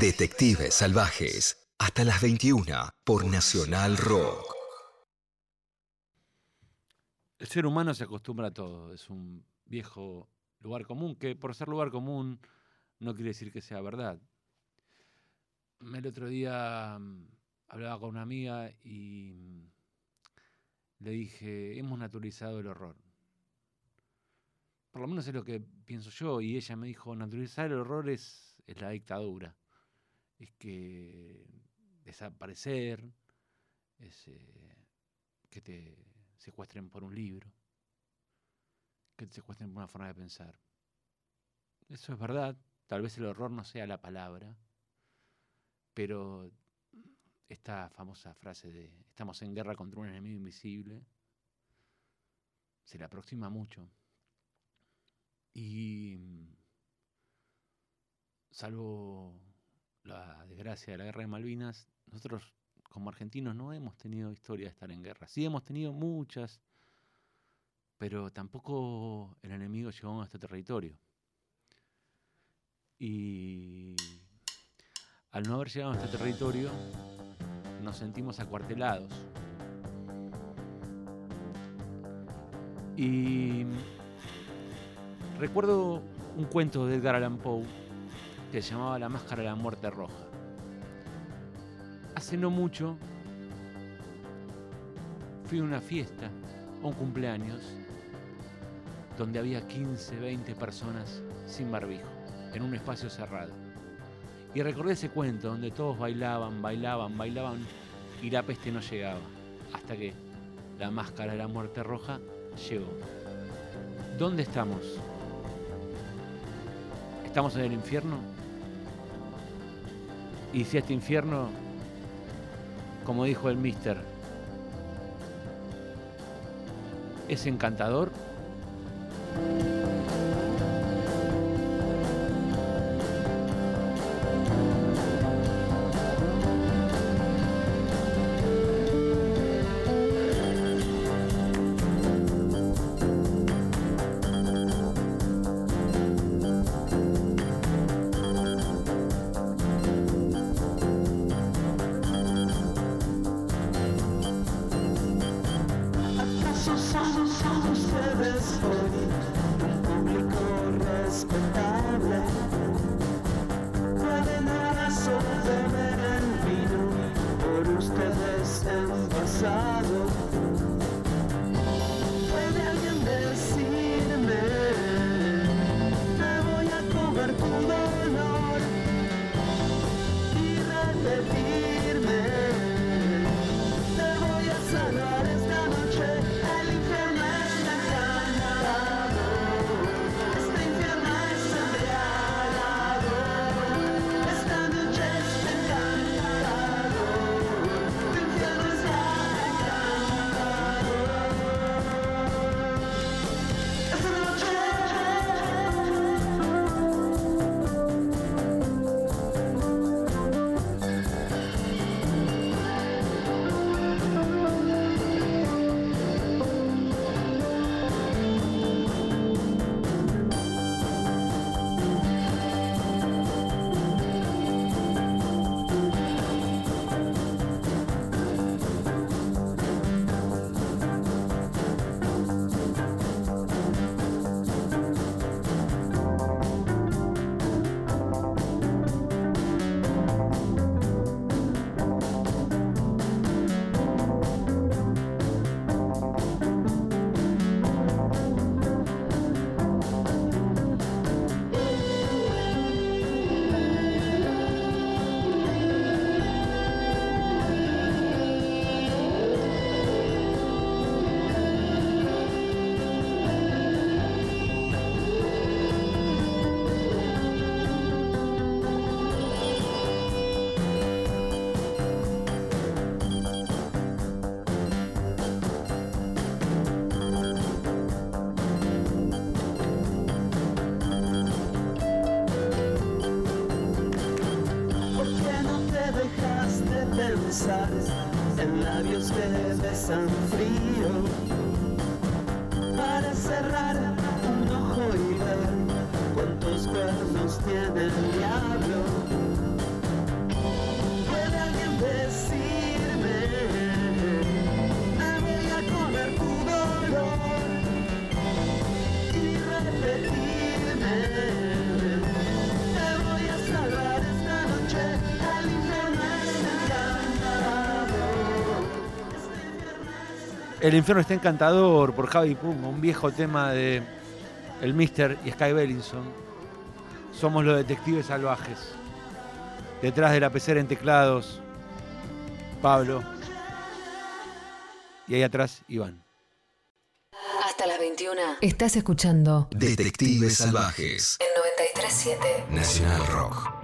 Detectives Salvajes. Hasta las 21 por Nacional Rock. El ser humano se acostumbra a todo. Es un viejo lugar común que por ser lugar común no quiere decir que sea verdad. El otro día mm, hablaba con una amiga y mm, le dije, hemos naturalizado el horror. Por lo menos es lo que pienso yo. Y ella me dijo, naturalizar el horror es, es la dictadura. Es que desaparecer, es eh, que te secuestren por un libro, que te secuestren por una forma de pensar. Eso es verdad, tal vez el horror no sea la palabra, pero esta famosa frase de estamos en guerra contra un enemigo invisible se le aproxima mucho. Y salvo la desgracia de la guerra de Malvinas, nosotros como argentinos no hemos tenido historia de estar en guerra. Sí hemos tenido muchas, pero tampoco el enemigo llegó a nuestro territorio. Y al no haber llegado a nuestro territorio, nos sentimos acuartelados. Y recuerdo un cuento de Edgar Allan Poe que se llamaba La Máscara de la Muerte Roja. Hace no mucho fui a una fiesta, a un cumpleaños, donde había 15, 20 personas sin barbijo, en un espacio cerrado. Y recordé ese cuento donde todos bailaban, bailaban, bailaban y la peste no llegaba, hasta que la máscara de la muerte roja llegó. ¿Dónde estamos? ¿Estamos en el infierno? Y si este infierno, como dijo el mister, es encantador, El infierno está encantador por Javi Pum, un viejo tema de el Mister y Sky Bellinson. Somos los detectives salvajes. Detrás de la pecera en teclados, Pablo. Y ahí atrás, Iván. Hasta las 21 Estás escuchando Detectives Salvajes. en 937. Nacional Rock.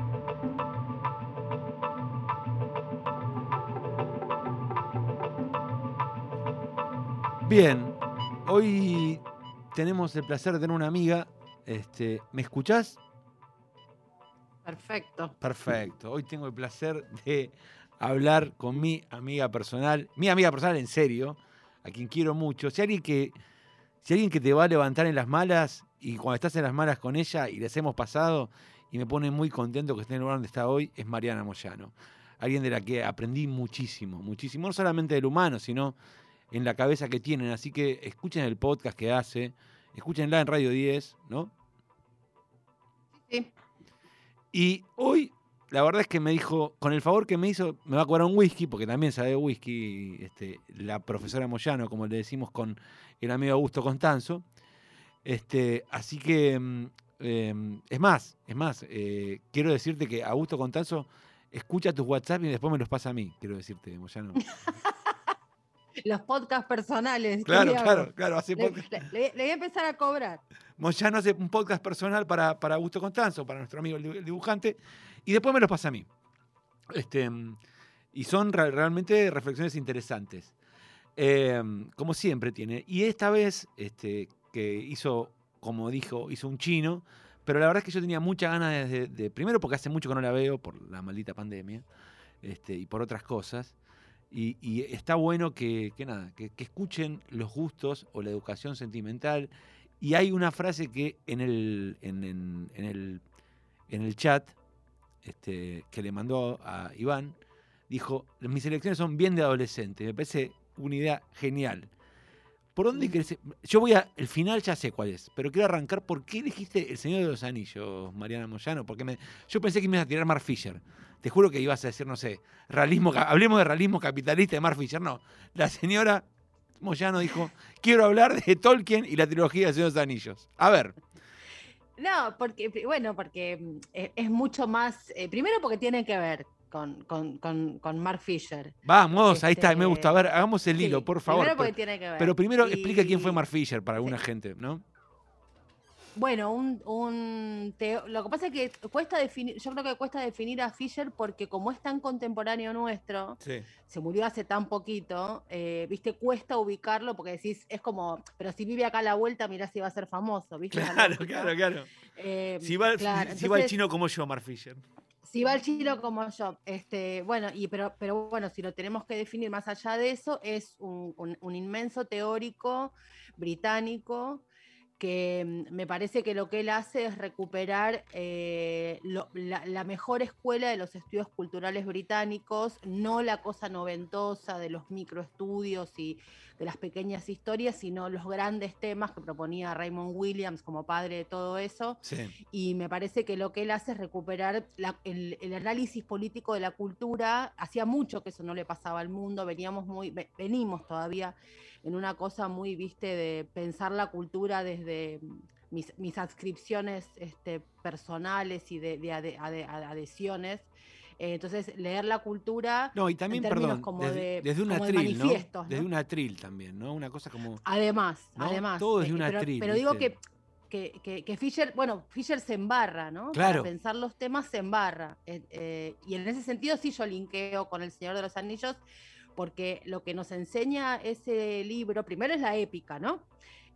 Bien, hoy tenemos el placer de tener una amiga. Este, ¿Me escuchás? Perfecto. Perfecto. Hoy tengo el placer de hablar con mi amiga personal, mi amiga personal en serio, a quien quiero mucho. Si alguien que, si alguien que te va a levantar en las malas y cuando estás en las malas con ella y les hemos pasado y me pone muy contento que esté en el lugar donde está hoy, es Mariana Moyano. Alguien de la que aprendí muchísimo, muchísimo, no solamente del humano, sino en la cabeza que tienen. Así que escuchen el podcast que hace, escúchenla en Radio 10, ¿no? Sí. Y hoy, la verdad es que me dijo, con el favor que me hizo, me va a cobrar un whisky, porque también sabe whisky, este, la profesora Moyano, como le decimos con el amigo Augusto Constanzo. Este, así que, mm, eh, es más, es más, eh, quiero decirte que Augusto Constanzo escucha tus WhatsApp y después me los pasa a mí, quiero decirte, Moyano. Los podcasts personales. ¿qué Claro, claro, claro, hace Le, podcast. le- le- le voy a empezar a cobrar. Moyano hace un podcast personal para, para Augusto Constanzo, para nuestro amigo el dibu- el dibujante, y después me los pasa a mí. Este, y son re- realmente reflexiones interesantes. Eh, como siempre tiene. Y esta vez, este, que hizo, como dijo, hizo un chino, pero la verdad es que yo tenía muchas ganas de, de- primero porque hace mucho que no la veo por la maldita pandemia, este, y por otras cosas. Y, y está bueno que, que nada, que, escuchen los gustos o la educación sentimental. Y hay una frase que en el, en, en- en el, en el chat este, que le mandó a Iván, dijo, mis elecciones son bien de adolescente. Me parece una idea genial. ¿Por dónde Mm. querés? Yo voy a. El final ya sé cuál es, pero quiero arrancar. ¿Por qué elegiste El Señor de los Anillos, Mariana Moyano? Porque me, yo pensé que me ibas a tirar Mark Fisher. Te juro que ibas a decir, no sé, realismo, hablemos de realismo capitalista de Mark Fisher. No. La señora Moyano dijo: Quiero hablar de Tolkien y la trilogía del Señor de los Anillos. A ver. No, porque, bueno, porque mm, eh, es mucho más. eh, primero porque tiene que ver con, con, con, con Mark Fisher. Vamos, ahí está, me Este, gusta. A ver, hagamos el hilo, por favor. Primero porque Pero, tiene que ver. pero primero explica quién fue Y- Mark Fisher para alguna gente, ¿no? Bueno, un, un teo- lo que pasa es que cuesta definir, yo creo que cuesta definir a Fisher porque como es tan contemporáneo nuestro, Sí. se murió hace tan poquito, eh, viste, cuesta ubicarlo porque decís, es como, pero si vive acá a la vuelta, mirá si va a ser famoso, ¿viste? la Claro, claro, claro. Eh, Si va, claro, si va el entonces, chino como yo, Mark Fisher. Si va el chino como yo, este, bueno, y pero, pero bueno, si lo tenemos que definir más allá de eso, es un, un- un inmenso teórico británico que mm, me parece que lo que él hace es recuperar eh, lo- la, la mejor escuela de los estudios culturales británicos, no la cosa noventosa de los microestudios y de las pequeñas historias, sino los grandes temas que proponía Raymond Williams como padre de todo eso Sí. y me parece que lo que él hace es recuperar la- el, el análisis político de la cultura. Hacía mucho que eso no le pasaba al mundo, veníamos muy, ve- venimos todavía en una cosa muy, viste, de pensar la cultura desde mm, mis, mis adscripciones este, personales y de, de ade- ade- adhesiones. Eh, entonces, leer la cultura, No, y también, términos perdón, como desde, de- desde un de atril, ¿no? Desde ¿no? un atril también, ¿no? Una cosa como... además, ¿no? además. Todo desde eh, un pero, atril, pero digo que, que, que- que Fisher, bueno, Fisher se embarra, ¿no? Claro. Para pensar los temas se embarra. Eh, eh, y en ese sentido sí yo linkeo con El Señor de los Anillos, porque lo que nos enseña ese libro, primero es la épica, ¿no?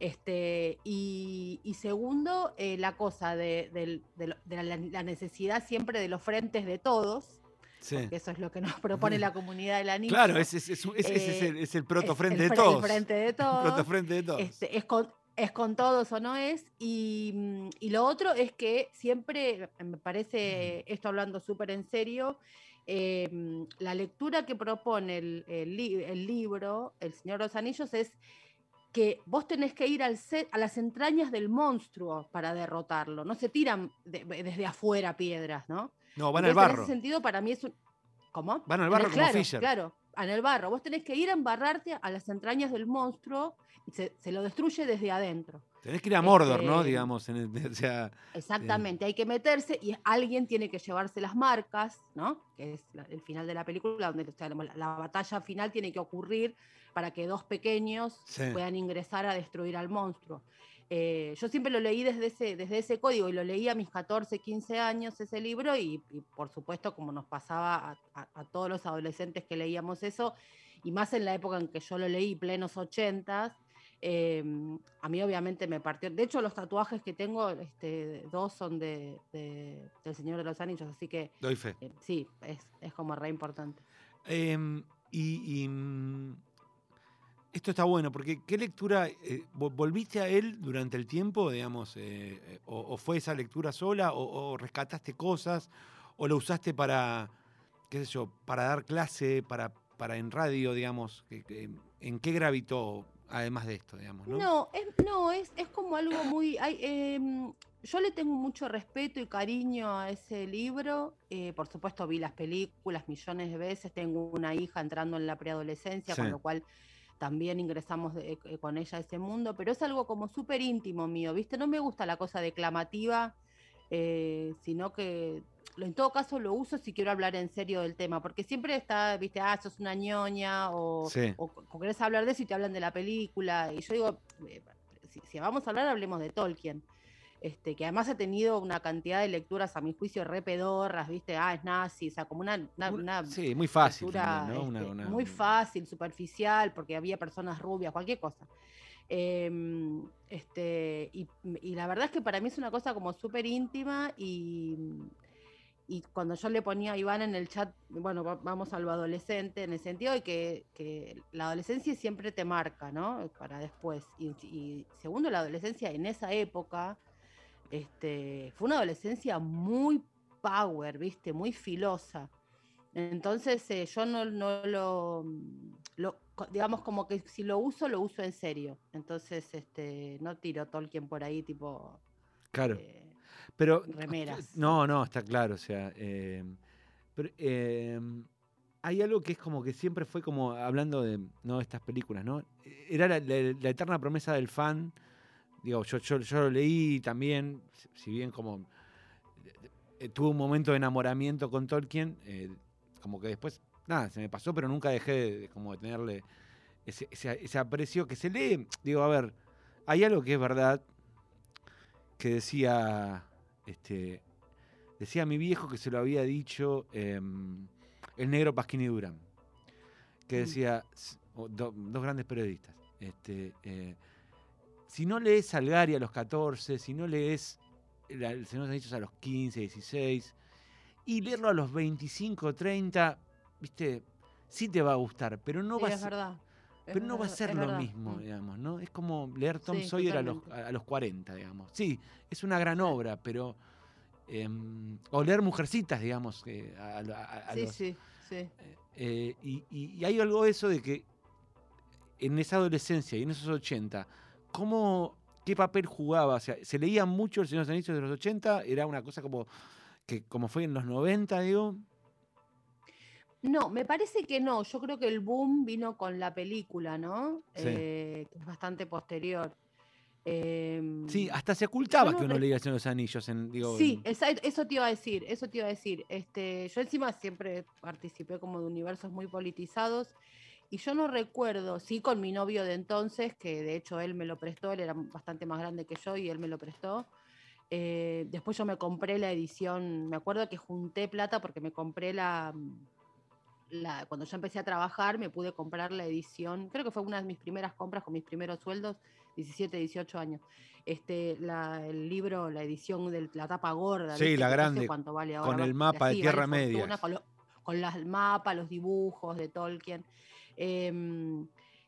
Este, y, y segundo, eh, la cosa de, la, la necesidad siempre de los frentes de todos, Sí. que eso es lo que nos propone la comunidad del anillo. Claro, ese es, Eh, el, es el proto es frente el de el todos. frente de El todos. proto frente de todos. Este, es, con, es con todos o no es. Y, mm, y lo otro es que siempre, me parece, esto hablando súper en serio, eh, mm, la lectura que propone el, el li- el libro, El Señor de los Anillos, es que vos tenés que ir al set, a las entrañas del monstruo para derrotarlo. No se tiran de- desde afuera piedras, ¿no? no, van al Entonces, En barro. ese sentido, para mí es un... ¿Cómo? Van al barro como claro, Fisher. Claro, en el barro. Vos tenés que ir a embarrarte a las entrañas del monstruo y se, se lo destruye desde adentro. Tenés que ir a Mordor, ¿no? Este, Digamos, en el- o sea, Exactamente, hay que meterse y alguien tiene que llevarse las marcas, ¿no? Que es la- el final de la película, donde o sea, la, la batalla final tiene que ocurrir para que dos pequeños Sí. puedan ingresar a destruir al monstruo. Eh, yo siempre lo leí desde ese, desde ese código y lo leí a mis 14, 15 años ese libro y, y por supuesto como nos pasaba a, a- a todos los adolescentes que leíamos eso, y más en la época en que yo lo leí, plenos 80 eh, a mí obviamente me partió. De hecho, los tatuajes que tengo, este, dos son de, de- del Señor de los Anillos, así que doy fe. eh, sí, es, es como re importante. Em, y, y, mm, esto está bueno, porque ¿qué lectura eh, vo- volviste a él durante el tiempo, digamos, eh, o, o fue esa lectura sola, o, o rescataste cosas, o lo usaste para, qué sé yo, para dar clase, para, para en radio, digamos, ¿en qué gravitó además de esto, digamos, no? No, es, no, es, es como algo muy. hay, em, yo le tengo mucho respeto y cariño a ese libro. eh, por supuesto, vi las películas millones de veces. Tengo una hija entrando en la preadolescencia, Sí. con lo cual también ingresamos de- eh, con ella a ese mundo. Pero es algo como súper íntimo mío, ¿viste? No me gusta la cosa declamativa, eh, sino que en todo caso lo uso si quiero hablar en serio del tema, porque siempre está, viste, ah, sos una ñoña o, Sí. o, o querés hablar de eso y te hablan de la película. Y yo digo, eh, si, si vamos a hablar, hablemos de Tolkien. Este, que además ha tenido una cantidad de lecturas, a mi juicio, re pedorras, ¿viste? Ah, es nazi, o sea, como una, una, Un- una sí, muy fácil. lectura, también, ¿no? Este, una- muy fácil, superficial, porque había personas rubias, cualquier cosa. Em, este, y, y la verdad es que para mí es una cosa como súper íntima y, y cuando yo le ponía a Iván en el chat, bueno, va- vamos a lo adolescente, en el sentido de que, que la adolescencia siempre te marca, ¿no? Para después. Y, y segundo, la adolescencia en esa época este, fue una adolescencia muy power, ¿viste? Muy filosa. Entonces eh, yo no, no lo, digamos como que si lo uso, lo uso en serio. Entonces este, no tiro Tolkien por ahí tipo Claro. eh, Pero remeras. No, no, está claro. O sea, eh, pero, eh, hay algo que es como que siempre fue como hablando de no estas películas, ¿no? Era la, la- la eterna promesa del fan. Digo, yo, yo, yo lo leí también, si- bien como eh, tuve un momento de enamoramiento con Tolkien, como que después, nada, se me pasó, pero nunca dejé de, de como de tenerle ese, ese- ese aprecio que se lee. Digo, a ver, hay algo que es verdad, que decía, este, decía mi viejo que se lo había dicho em, el negro Pasquini Durán, que Mm. decía, do- dos grandes periodistas, este, eh, si no lees Salgari a los 14, si no lees la- El Señor de los Anillos a los 15, 16, y leerlo a los 25, 30, viste, sí te va a gustar, pero no Sí, va pero no va a ser lo verdad. mismo, Mm. digamos, ¿no? Es como leer Tom Sí, Sawyer a los, a los 40, digamos. Sí, es una gran obra, pero... em, o leer Mujercitas, digamos, que a, a- Sí, los- sí, sí. eh, y, y- y hay algo de eso de que en esa adolescencia y en esos 80, ¿cómo, ¿qué papel jugaba? O sea, ¿se leía mucho El Señor de los Anillos de los 80? ¿Era una cosa como que como fue en los 90, digo? No, me parece que no. Yo creo que el boom vino con la película, ¿no? Sí. Eh, que es bastante posterior. Em, Sí, hasta se ocultaba no que uno re- leía de los Anillos. En, digo, Sí, en- esa- eso te iba a decir, eso te iba a decir. Este, yo encima siempre participé como de universos muy politizados y yo no recuerdo, sí con mi novio de entonces, que de hecho él me lo prestó, él era bastante más grande que yo y él me lo prestó. Eh, después yo me compré la edición, me acuerdo que junté plata porque me compré la, la, cuando yo empecé a trabajar me pude comprar la edición, creo que fue una de mis primeras compras con mis primeros sueldos, 17, 18 años. Este, la, el libro, la edición de la tapa gorda. Sí, ¿viste? la Que no sé grande, cuánto vale con ahora, el va- mapa de Tierra vale Media. fortuna, Con, lo- con las- el mapa, los dibujos de Tolkien. Em,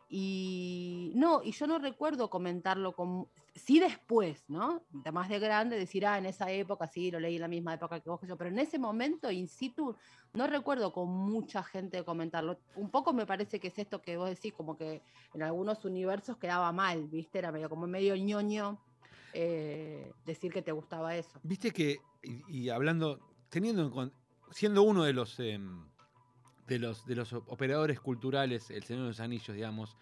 y no, y yo no recuerdo comentarlo con. Sí, después, ¿no? De más de grande, decir, ah, en esa época sí, lo leí en la misma época que vos, que yo, pero en ese momento, in situ, no recuerdo con mucha gente comentarlo. Un poco me parece que es esto que vos decís, como que en algunos universos quedaba mal, ¿viste? Era medio como medio ñoño eh, decir que te gustaba eso. Viste que, y, hablando, teniendo en siendo uno de los em, de los, de los operadores culturales, El Señor de los Anillos, digamos,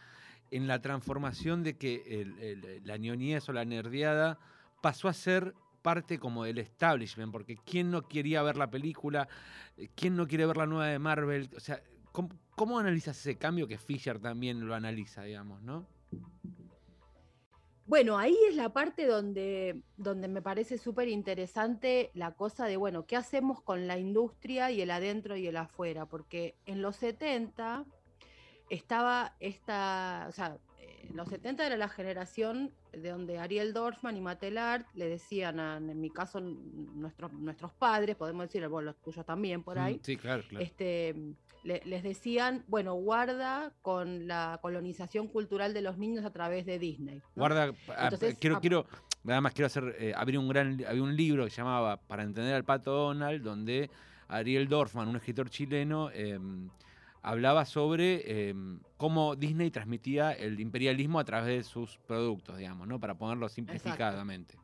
en la transformación de que la ñoñez o la nerdeada pasó a ser parte como del establishment, porque ¿quién no quería ver la película? ¿Quién no quiere ver la nueva de Marvel? O sea, ¿cómo, cómo analizas ese cambio que Fisher también lo analiza, digamos, no? Bueno, ahí es la parte donde, donde me parece súper interesante la cosa de, bueno, ¿qué hacemos con la industria y el adentro y el afuera? Porque en los 70 estaba esta, o sea, en los 70 era la generación de donde Ariel Dorfman y Matelart le decían, a- en mi caso, nuestros, nuestros padres, podemos decir, bueno, los tuyos también por ahí, Mm, Sí, claro, claro. este, le- les decían, bueno, guarda con la colonización cultural de los niños a través de Disney. ¿no? Guarda, ah, quiero, quiero, además quiero hacer, eh, había un gran, había un libro que se llamaba Para entender al pato Donald, donde Ariel Dorfman, un escritor chileno, eh, hablaba sobre eh, cómo Disney transmitía el imperialismo a través de sus productos, digamos, ¿no? Para ponerlo simplificadamente.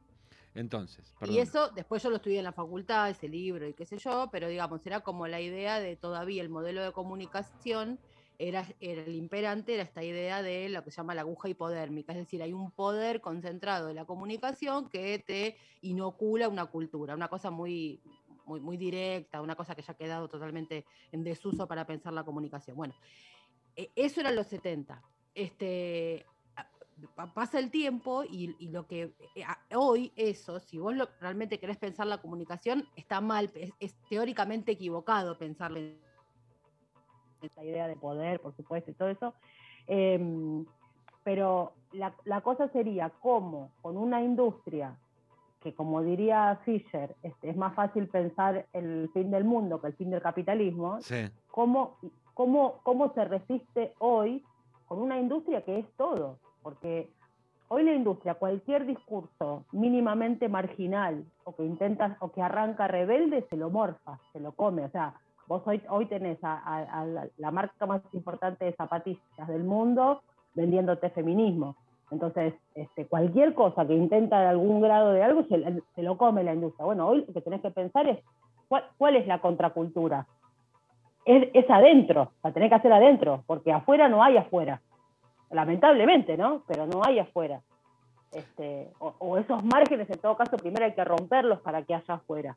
Entonces, perdón. Y eso, después yo lo estudié en la facultad, ese libro y qué sé yo, pero digamos, era como la idea de todavía el modelo de comunicación, era, era el imperante, era esta idea de lo que se llama la aguja hipodérmica, es decir, hay un poder concentrado de la comunicación que te inocula una cultura, una cosa muy, muy, muy directa, una cosa que ya ha quedado totalmente en desuso para pensar la comunicación. Bueno, eh, eso era los 70. Este, pasa el tiempo y, y lo que eh, hoy eso, si vos lo- realmente querés pensar la comunicación, está mal, es, es teóricamente equivocado pensarla en esta idea de poder, por supuesto, y todo eso. Em, pero la, la cosa sería cómo con una industria que, como diría Fisher, este, es más fácil pensar el fin del mundo que el fin del capitalismo, Sí, cómo, cómo, cómo se resiste hoy con una industria que es todo. Porque hoy la industria, cualquier discurso mínimamente marginal o que intenta o que arranca rebelde, se lo morfa, se lo come. O sea, vos hoy, hoy tenés a, a- a la, marca más importante de zapatillas del mundo vendiéndote feminismo. Entonces, este, cualquier cosa que intenta de algún grado de algo, se, se lo come la industria. Bueno, hoy lo que tenés que pensar es cuál, cuál es la contracultura es, es adentro, la tenés que hacer adentro, porque afuera no hay afuera. Lamentablemente, ¿no? Pero no hay afuera. Este, o, o esos márgenes, en todo caso, primero hay que romperlos para que haya afuera.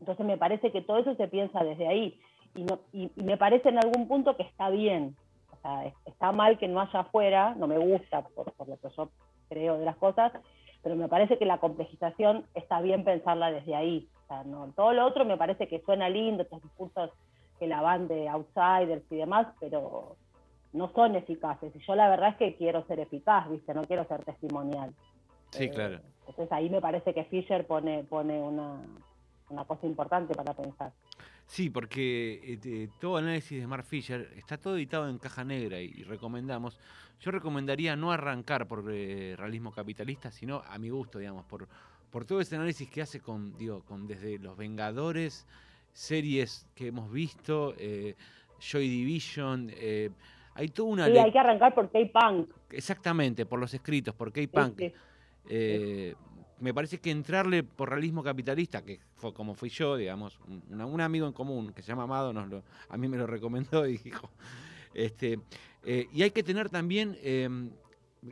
Entonces me parece que todo eso se piensa desde ahí. Y, no, y, y me parece en algún punto que está bien. Sea, está mal que no haya afuera, no me gusta por, por lo que yo creo de las cosas, pero me parece que la complejización está bien pensarla desde ahí. O sea, no, todo lo otro me parece que suena lindo, estos discursos que la van de outsiders y demás, pero no son eficaces. Y yo la verdad es que quiero ser eficaz, ¿viste? No quiero ser testimonial. sí, Eh, claro. Entonces ahí me parece que Fisher pone, pone una, una cosa importante para pensar. Sí, porque eh, todo análisis de Mark Fisher está todo editado en caja negra y, y recomendamos. Yo recomendaría no arrancar por eh, realismo capitalista, sino a mi gusto, digamos, por, por todo ese análisis que hace con, digo, con desde Los Vengadores, series que hemos visto, eh, Joy Division, eh, hay toda una... Sí, hay que arrancar por K-Punk. Exactamente, por los escritos, por K-Punk. Sí, sí. Me parece que entrarle por realismo capitalista, que fue como fui yo, digamos, un, amigo en común que se llama Amado, nos a mí me lo recomendó y dijo, este, eh, y hay que tener también, eh,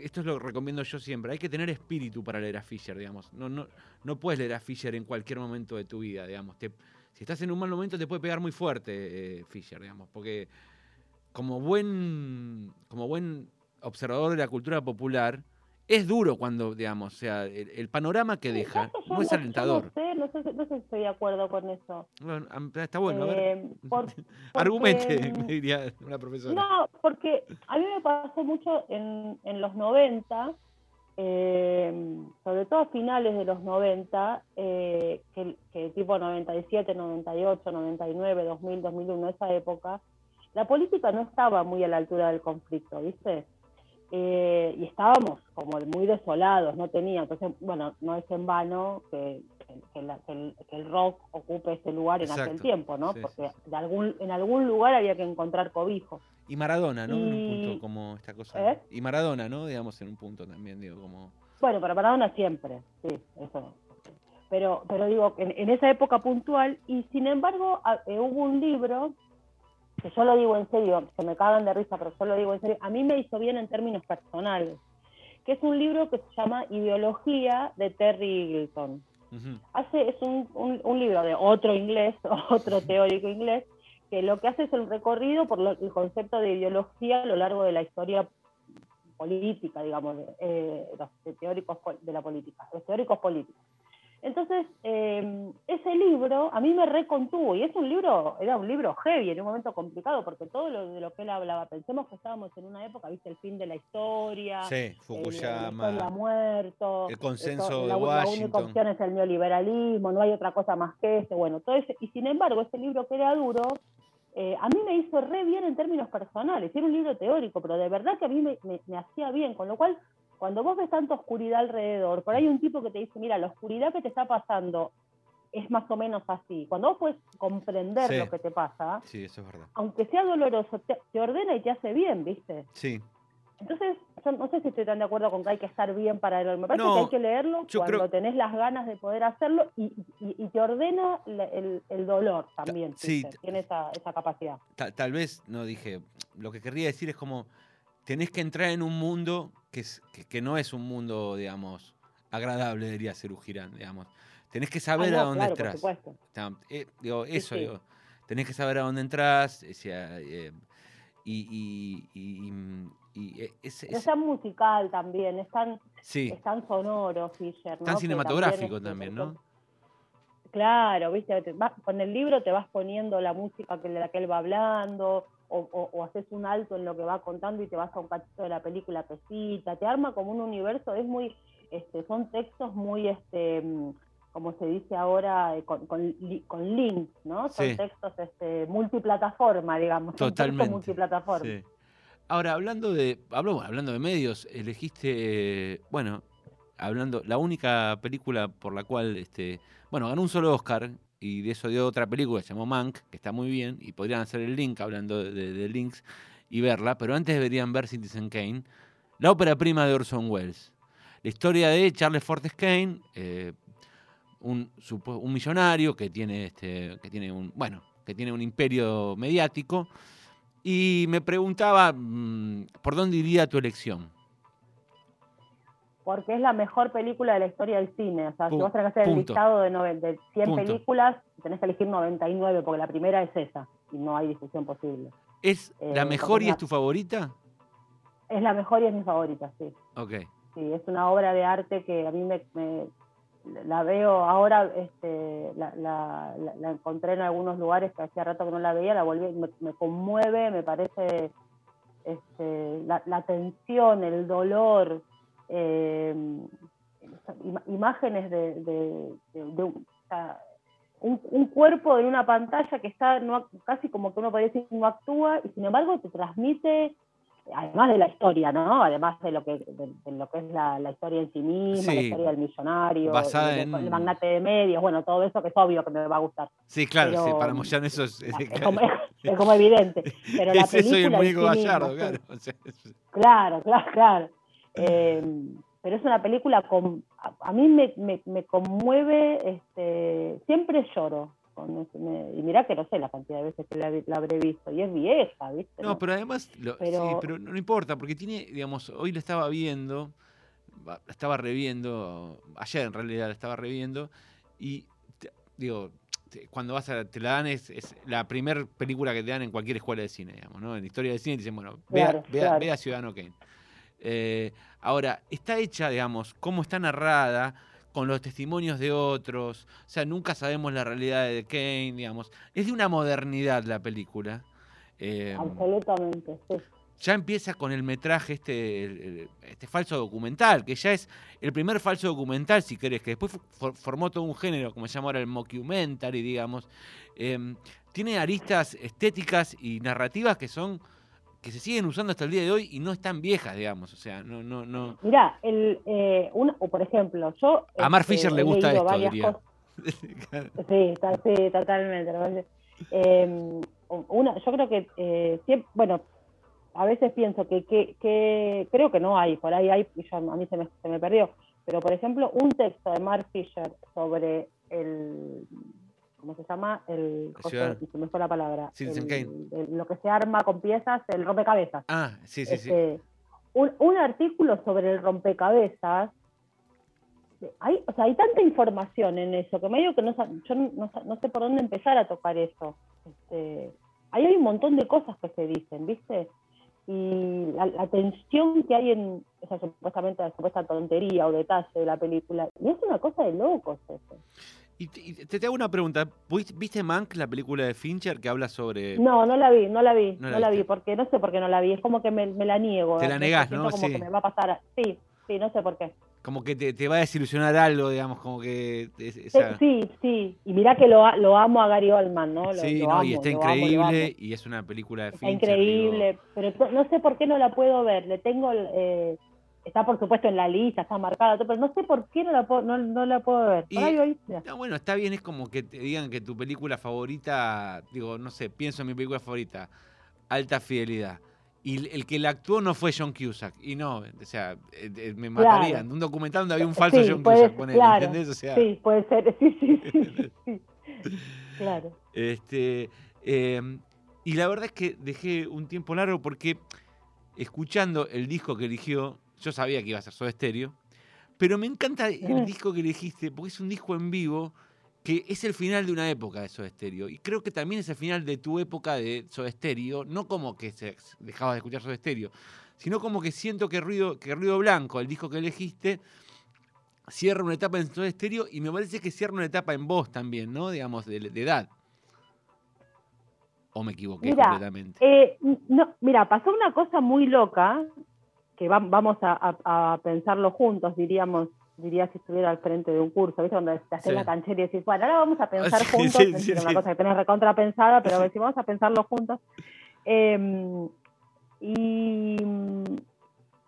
esto es lo que recomiendo yo siempre, hay que tener espíritu para leer a Fisher, digamos, no, no, no puedes leer a Fisher en cualquier momento de tu vida, digamos, te- si estás en un mal momento te puede pegar muy fuerte eh, digamos, porque como buen, como buen observador de la cultura popular, es duro cuando, digamos, o sea, el, el panorama que deja yo no es alentador. No sé, no sé, no sé si estoy de acuerdo con eso. Bueno, está bueno, a ver. Eh, por- Argumente, me diría una profesora. No, porque a mí me pasó mucho en, en los 90, eh, sobre todo a finales de los 90, eh, que, que tipo 97, 98, 99, 2000, 2001, esa época, la política no estaba muy a la altura del conflicto, ¿viste? Eh, y estábamos como muy desolados, no tenía, entonces, bueno, no es en vano que, que la- que el, que el rock ocupe ese lugar en aquel tiempo, ¿no? Sí, Porque sí. de algún, en algún lugar había que encontrar cobijo. Y Maradona, ¿no? En un punto como esta cosa. ¿Eh? Y Maradona, ¿no? Digamos, en un punto también, digo, como... Bueno, para Maradona siempre, sí, eso. Pero, pero digo, en, en esa época puntual, y sin embargo, a- eh, hubo un libro que yo lo digo en serio, se me cagan de risa, pero yo lo digo en serio, a mí me hizo bien en términos personales, que es un libro que se llama Ideología de Terry Eagleton. Hace, es un, un- un libro de otro inglés, otro teórico inglés, que lo que hace es el recorrido por lo- el concepto de ideología a lo largo de la historia política, digamos, de, eh, los de teóricos de la política, los teóricos políticos. Entonces, eh, ese libro a mí me recontuvo, y es un libro, era un libro heavy en un momento complicado, porque todo lo de lo que él hablaba, pensemos que estábamos en una época, viste, el fin de la historia, Sí, el- Fukuyama. muerto, el consenso eso, de la, la única Washington. opción es el neoliberalismo, no hay otra cosa más que ese, bueno, todo ese, y sin embargo, ese libro que era duro, eh, a mí me hizo re bien en términos personales, era un libro teórico, pero de verdad que a mí me, me- me hacía bien, con lo cual, cuando vos ves tanta oscuridad alrededor, por ahí hay un tipo que te dice, mira, la oscuridad que te está pasando es más o menos así, cuando vos puedes comprender Sí. lo que te pasa, Sí, eso es verdad. aunque sea doloroso, te, te ordena y te hace bien, ¿viste? Sí. Entonces, yo no sé si estoy tan de acuerdo con que hay que estar bien para leerlo. Me parece No, que hay que leerlo cuando creo- tenés las ganas de poder hacerlo y, y- y te ordena el, el dolor también. sí, Fischer, tiene esa, esa capacidad. Ta- tal vez, no dije, lo que querría decir es como, tenés que entrar en un mundo que, es, que, que no es un mundo, digamos, agradable, diría Cerú Girán, digamos. Tenés que saber Ah, a dónde claro, por entras. Ta- eh, digo, eso, sí. digo. Tenés que saber a dónde entras, o sea, eh, y, y, y- y, eh, es- tan musical también, es tan, sí, es tan sonoro, Fischer. ¿no? tan cinematográfico también, ¿no? Claro, viste, vas- con el libro te vas poniendo la música que, de la que él va hablando, o, o- o haces un alto en lo que va contando y te vas a un cachito de la película que cita, te arma como un universo, es muy, este, son textos muy, este, mm, como se dice ahora, eh, con, con, li- con links, ¿no? Son Sí. textos este, multiplataforma, digamos, Totalmente. multiplataforma. Sí. Ahora, hablando de, hablo- hablando de medios, elegiste, eh, bueno, hablando, la única película por la cual, este, bueno, ganó un solo Oscar y de eso dio otra película, se llamó Mank, que está muy bien, y podrían hacer el link, hablando de, links, y verla, pero antes deberían ver Citizen Kane, la ópera prima de Orson Welles. La historia de Charles Fortes Kane, eh, un, un millonario que tiene, este, que tiene un, bueno, que tiene un imperio mediático, y me preguntaba, mm, ¿por dónde iría tu elección? Porque es la mejor película de la historia del cine. O sea, si vos tenés que hacer el listado de, noven- de 100 Punto. películas, tenés que elegir 99, porque la primera es esa, y no hay discusión posible. ¿Es Eh, la mejor y es tu favorita? Es la mejor y es mi favorita, sí. Ok. Sí, es una obra de arte que a mí me, me- la veo ahora, este, la, la- la- la encontré en algunos lugares que hacía rato que no la veía, la volví, me, me conmueve, me parece este, la, la tensión, el dolor, eh, imágenes de, de- de- de un, o sea, un- un cuerpo en una pantalla que está no, casi como que uno podría decir no actúa y sin embargo te transmite además de la historia, ¿no? Además de lo que, de, de lo que es la, la historia en sí misma, la Sí. historia del millonario, Basada el, en- el magnate de medios, bueno, todo eso que es obvio que me va a gustar. Sí, claro, sí, para Moyano eso es... Es como, es como evidente. Pero la soy el película en muñeco sí gallardo, sí. claro. o sea, es- Claro, claro, claro. Eh, pero es una película con, a, mí me, me, me conmueve, este, siempre lloro. con me- y mirá que no sé la cantidad de veces que la, la habré visto. Y es vieja, ¿viste? No, pero además, lo- sí, Pero- pero no, importa, porque tiene, digamos, hoy la estaba viendo, la estaba reviendo, ayer en realidad la estaba reviendo, y te- digo, cuando vas a, te la dan es, es la primera película que te dan en cualquier escuela de cine, digamos, ¿no? En historia del cine te dicen, bueno, vea, Claro, vea, claro. vea Ciudadano Kane. Eh, ahora, está hecha, digamos, cómo está narrada, con los testimonios de otros, o sea, nunca sabemos la realidad de Kane, digamos. Es de una modernidad la película. Eh, Absolutamente, sí. ya empieza con el metraje este, el- el- este falso documental, que ya es el primer falso documental, si querés, que después for- formó todo un género, como se llama ahora el mockumentary, digamos. Em, tiene aristas estéticas y narrativas que son que se siguen usando hasta el día de hoy y no están viejas, digamos. O sea, no, no, no. Mirá, el, eh, una- o por ejemplo, yo... A Mark este, Fisher le gusta esto, diría. Sí, ta- sí, totalmente. Eh, una, yo creo que, eh, siempre, bueno, a veces pienso que, que, que creo que no hay, por ahí hay, y yo- a mí se me, se me perdió, pero por ejemplo, un texto de Mark Fisher sobre el, ¿cómo se llama? El, Ciudadano. se me fue la palabra. El- el- lo que se arma con piezas, el rompecabezas. Ah, sí, sí, sí. Este, un, un artículo sobre el rompecabezas. Hay, o sea, hay tanta información en eso que medio que no, yo no, no sé por dónde empezar a tocar eso. Este, ahí hay un montón de cosas que se dicen, ¿viste? Y la, la tensión que hay en esa supuestamente la supuesta tontería o detalle de la película. Y es una cosa de locos eso. Y te, y te- te hago una pregunta. ¿Viste- ¿Viste Mank, la película de Fincher que habla sobre... No, no la vi, no la vi, No no, la vi, porque no sé por qué no la vi. Es como que me, me la niego. Te la negás, ¿no? Como Sí. que me va a pasar. a- Sí, sí, no sé por qué. Como que te, te va a desilusionar algo, digamos, como que... Sí, esa- Sí, sí. Y mirá que lo, lo amo a Gary Oldman, ¿no? Lo, Sí, lo no, amo, y está amo, amo. increíble y es una película de Está Fincher. increíble, pero no sé por qué no la puedo ver. Le tengo, eh, está por supuesto en la lista, está marcada, pero no sé por qué no la puedo, no, no la puedo ver. Y- ahí. No, bueno, está bien, es como que te digan que tu película favorita, digo, no sé, pienso en mi película favorita, Alta Fidelidad. Y el- que la actuó no fue John Cusack. Y no, o sea, eh, eh, me Claro. matarían. Un documental donde había un falso Sí, John puede- Cusack, ponele, claro, ¿entendés? O sea, Sí, puede ser, sí, sí, sí, sí, sí. Claro. Este, eh, y la verdad es que dejé un tiempo largo porque escuchando el disco que eligió, yo sabía que iba a ser Soda Stereo, pero me encanta el Ujú. disco que elegiste porque es un disco en vivo que es el final de una época de Soda Stereo. Y creo que también es el final de tu época de Soda Stereo, no como que se dejabas de escuchar Soda Stereo, sino como que siento que Ruido, que Ruido Blanco, el disco que elegiste, cierra una etapa en Soda Stereo y me parece que cierra una etapa en vos también, ¿no? Digamos, de, de edad. ¿O me equivoqué Mira, completamente? Eh, no, mira, pasó una cosa muy loca, que va- vamos a, a- a pensarlo juntos, diríamos, diría si estuviera al frente de un curso, ¿viste? Cuando te haces Sí. la canchera y decís, bueno, ahora vamos a pensar Sí, juntos, sí, es una cosa que tenés recontrapensada, pero decís, vamos a pensarlo juntos. Eh, y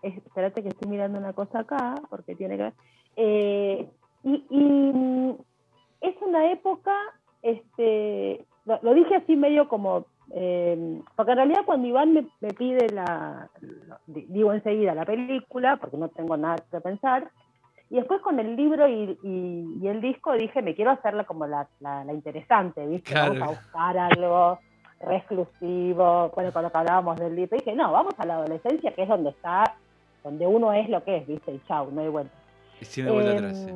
es- espérate que estoy mirando una cosa acá, porque tiene que ver. Eh, y, y es una época, este, lo, lo dije así medio como, eh, porque en realidad cuando Iván me, me pide la, digo enseguida la película, porque no tengo nada que pensar, y después con el libro y, y- y el disco dije, me quiero hacerla como la, la- la interesante, ¿viste? Claro. Vamos a buscar algo re exclusivo, bueno, que hablábamos del libro, dije, no, vamos a la adolescencia, que es donde está, donde uno es lo que es, ¿viste? Y chau, no hay vuelta. Y si me vuelta Eh, atrás. sí.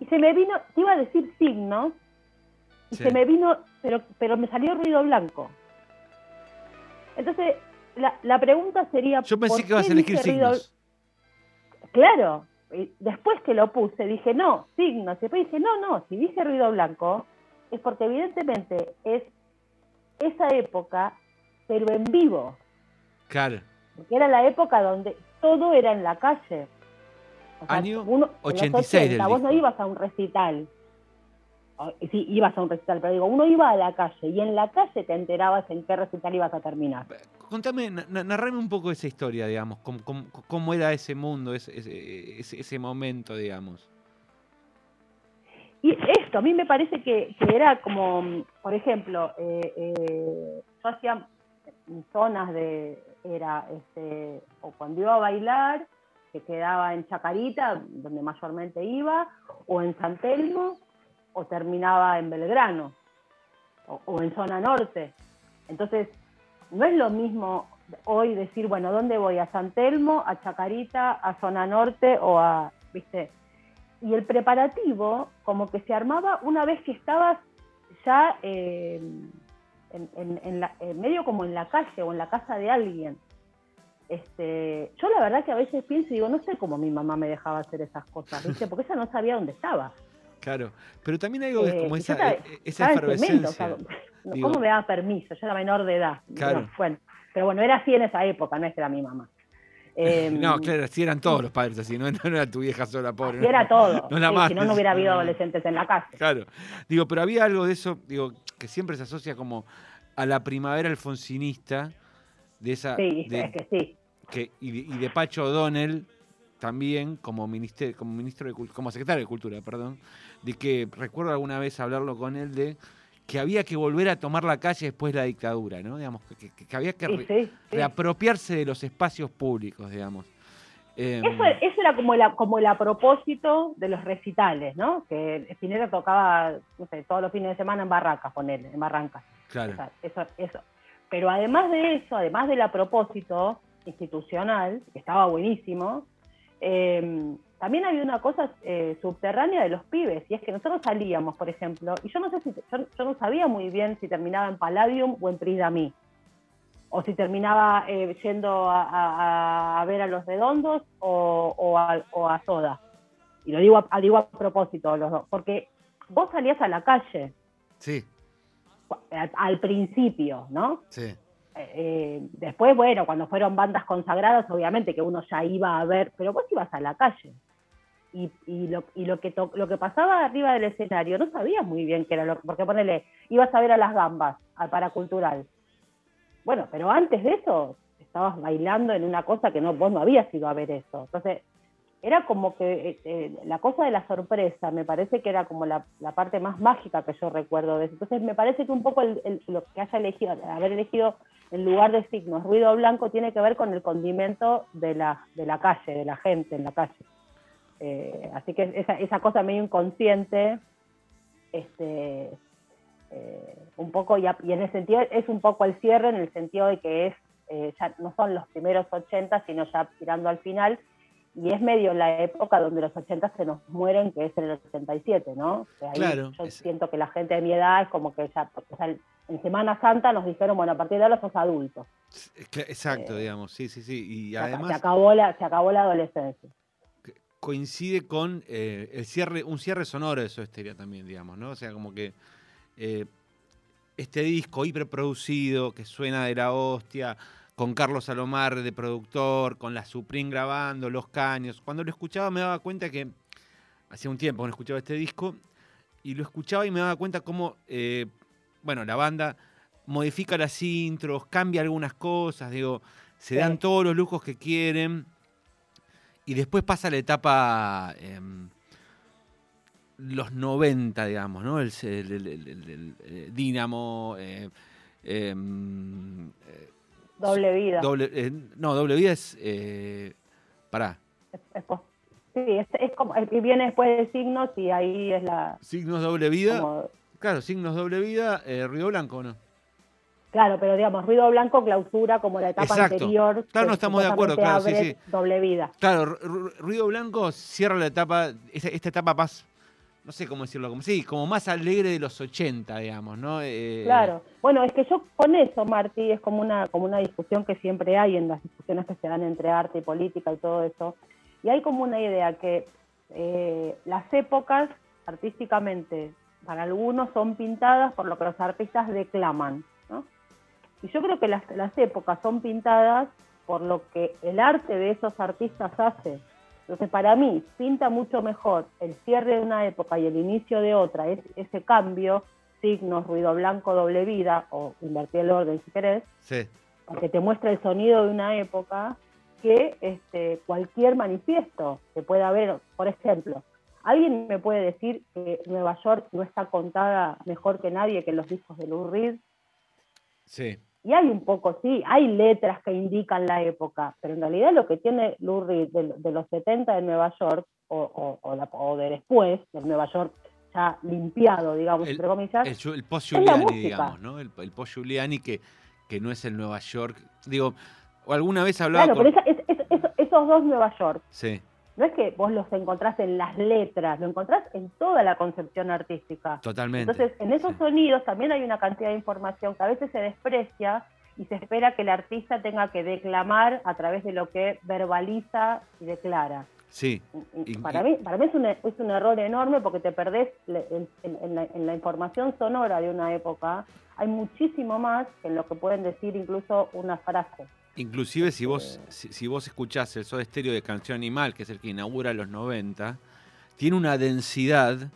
Y se me vino, te iba a decir signos, y Sí. se me vino, pero, pero me salió ruido blanco. Entonces, la, la pregunta sería... Yo pensé ¿por que ibas a elegir dije ruido- signos. Claro, y después que lo puse dije, no, signos. Y después dije, no, no, si dije ruido blanco, es porque evidentemente es esa época, pero en vivo. Claro. Porque era la época donde todo era en la calle. O sea, Año uno- en los 86 del 80, vos no ibas a un recital. O- Sí, ibas a un recital, pero digo, uno iba a la calle y en la calle te enterabas en qué recital ibas a terminar. Contame, na- na- narrame un poco esa historia, digamos, cómo, cómo- cómo era ese mundo, ese, ese, ese- momento, digamos. Y esto, a mí me parece que, que era como, por ejemplo, eh, eh, yo hacía zonas de, era, este, o cuando iba a bailar, que quedaba en Chacarita, donde mayormente iba, o en San Telmo, o terminaba en Belgrano, o, en zona norte. Entonces, no es lo mismo hoy decir, bueno, ¿dónde voy? ¿A San Telmo, a Chacarita, a zona norte o a, viste? y el preparativo como que se armaba una vez que estabas ya eh, en medio como en la calle o en la casa de alguien. Este, yo la verdad que a veces pienso y digo, no sé cómo mi mamá me dejaba hacer esas cosas, ¿viste? Porque ella no sabía dónde estaba. Claro. Pero también hay algo de Eh, como esa, estaba- eh, esa Estaba cemento. ¿cómo me daba permiso? Yo era menor de edad. Claro. Pero, bueno, pero bueno, era así en esa época, no es que era mi mamá. Eh, No, claro, sí eran todos los padres así, no, no era tu vieja sola, pobre. así era todo. No la Sí, si no, no hubiera habido adolescentes en la calle. Claro. Digo, pero había algo de eso, digo, que siempre se asocia como a la primavera alfonsinista, de esa. Sí, de- es que sí. que- y, de, y de Pacho O'Donnell también como ministro, como ministro de como secretario de Cultura, perdón, de que recuerdo alguna vez hablarlo con él de que había que volver a tomar la calle después de la dictadura, ¿no? Digamos, que, que- que había que re- sí, sí. reapropiarse de los espacios públicos, digamos. Em, Eso, eso era como, la, como el a propósito de los recitales, ¿no? Que Spinetta tocaba, no sé, todos los fines de semana en Barracas, ponerle, en Barrancas. claro. O sea, eso, eso. Pero además de eso, además del a propósito institucional, que estaba buenísimo, eh, también había una cosa eh, subterránea de los pibes, y es que nosotros salíamos, por ejemplo, y yo no sé si, yo, yo no sabía muy bien si terminaba en Palladium o en Prisdamí, o si terminaba eh, yendo a, a- a ver a los redondos o, o a, o a Soda. Y lo digo a, digo a propósito, los dos, porque vos salías a la calle Sí, al, al principio, ¿no? sí. Eh, después, bueno, cuando fueron bandas consagradas, obviamente que uno ya iba a ver, pero vos ibas a la calle. Y, lo, y lo, que to- lo que pasaba arriba del escenario, no sabías muy bien qué era lo porque ponele, ibas a ver a las gambas, al paracultural. Bueno, pero antes de eso, estabas bailando en una cosa que no, vos no habías ido a ver eso. Entonces, era como que eh, eh, la cosa de la sorpresa, me parece que era como la, parte más mágica que yo recuerdo de eso. Entonces, me parece que un poco el- lo que haya elegido, haber elegido en lugar de signos ruido blanco tiene que ver con el condimento de la, de la calle, de la gente en la calle. Eh, así que esa, esa cosa medio inconsciente, este, un poco, y, a- y en el sentido, es un poco el cierre en el sentido de que es, ya no son los primeros 80, sino ya tirando al final, y es medio la época donde los 80 se nos mueren, que es en el 87, ¿no? Que ahí Claro, Yo siento que la gente de mi edad es como que ya, o sea, en Semana Santa nos dijeron, bueno, a partir de ahora sos adultos. Exacto, Eh, digamos, sí, sí, sí. Y aca- se además acabó la, se acabó la adolescencia. coincide con eh, el cierre, un cierre sonoro de Soda Stereo también, digamos, ¿no? O sea, como que eh, este disco hiperproducido que suena de la hostia, con Carlos Salomar de productor, con la Supreme grabando, los caños. Cuando lo escuchaba me daba cuenta que hacía un tiempo que no escuchaba este disco y lo escuchaba y me daba cuenta cómo, eh, bueno, la banda modifica las intros, cambia algunas cosas, digo, se Sí. dan todos los lujos que quieren y después pasa la etapa em, los 90, digamos, ¿no? El, el- el- el- eh, Dínamo, eh, em, eh, Doble vida. doble, eh, no, doble vida es, eh, pará, Es- es pos- sí, es, es como, viene después de signos y ahí es la... signos doble vida, como- claro, signos doble vida, eh, Río Blanco, ¿no? claro, pero digamos, ruido blanco clausura como la etapa Exacto. anterior. Claro, no estamos de acuerdo, claro, sí, abre Doble vida. Claro, Ru- Ru- Ruido Blanco cierra la etapa, esta, esta etapa más, no sé cómo decirlo, como sí, como más alegre de los 80, digamos, ¿no? Eh, Claro. Bueno, es que yo con eso, Marti, es como una, como una discusión que siempre hay en las discusiones que se dan entre arte y política y todo eso. Y hay como una idea que eh, las épocas artísticamente para algunos son pintadas por lo que los artistas declaman. ¿no? Y yo creo que las, las épocas son pintadas por lo que el arte de esos artistas hace. Entonces, para mí, pinta mucho mejor el cierre de una época y el inicio de otra, es, ese cambio, signos, ruido blanco, doble vida, o invertir el orden si querés, Sí, porque te muestra el sonido de una época que este, cualquier manifiesto que pueda haber, por ejemplo, ¿alguien me puede decir que Nueva York no está contada mejor que nadie que los discos de Lou Reed? sí. Y hay un poco, sí, hay letras que indican la época, pero en realidad lo que tiene Lou Reed de, de los 70 de Nueva York, o, o- o la- o de después, del Nueva York ya limpiado, digamos, El- entre comillas, El, el post la Giuliani, música. digamos, ¿no? El, el post Giuliani que, que no es el Nueva York. Digo, o alguna vez hablaba claro, con... pero esa- es- es- es- esos dos Nueva York, Sí, no es que vos los encontrás en las letras, lo encontrás en toda la concepción artística. totalmente. Entonces, en esos Sí. sonidos también hay una cantidad de información que a veces se desprecia y se espera que el artista tenga que declamar a través de lo que verbaliza y declara. Sí, Y para mí, para mí es, un, es un error enorme porque te perdés en, en- en la, en la información sonora de una época. Hay muchísimo más que en lo que pueden decir incluso una frase. Inclusive si vos, Este si, si vos escuchás el Soda Stereo de Canción Animal, que es el que inaugura los 90, tiene una densidad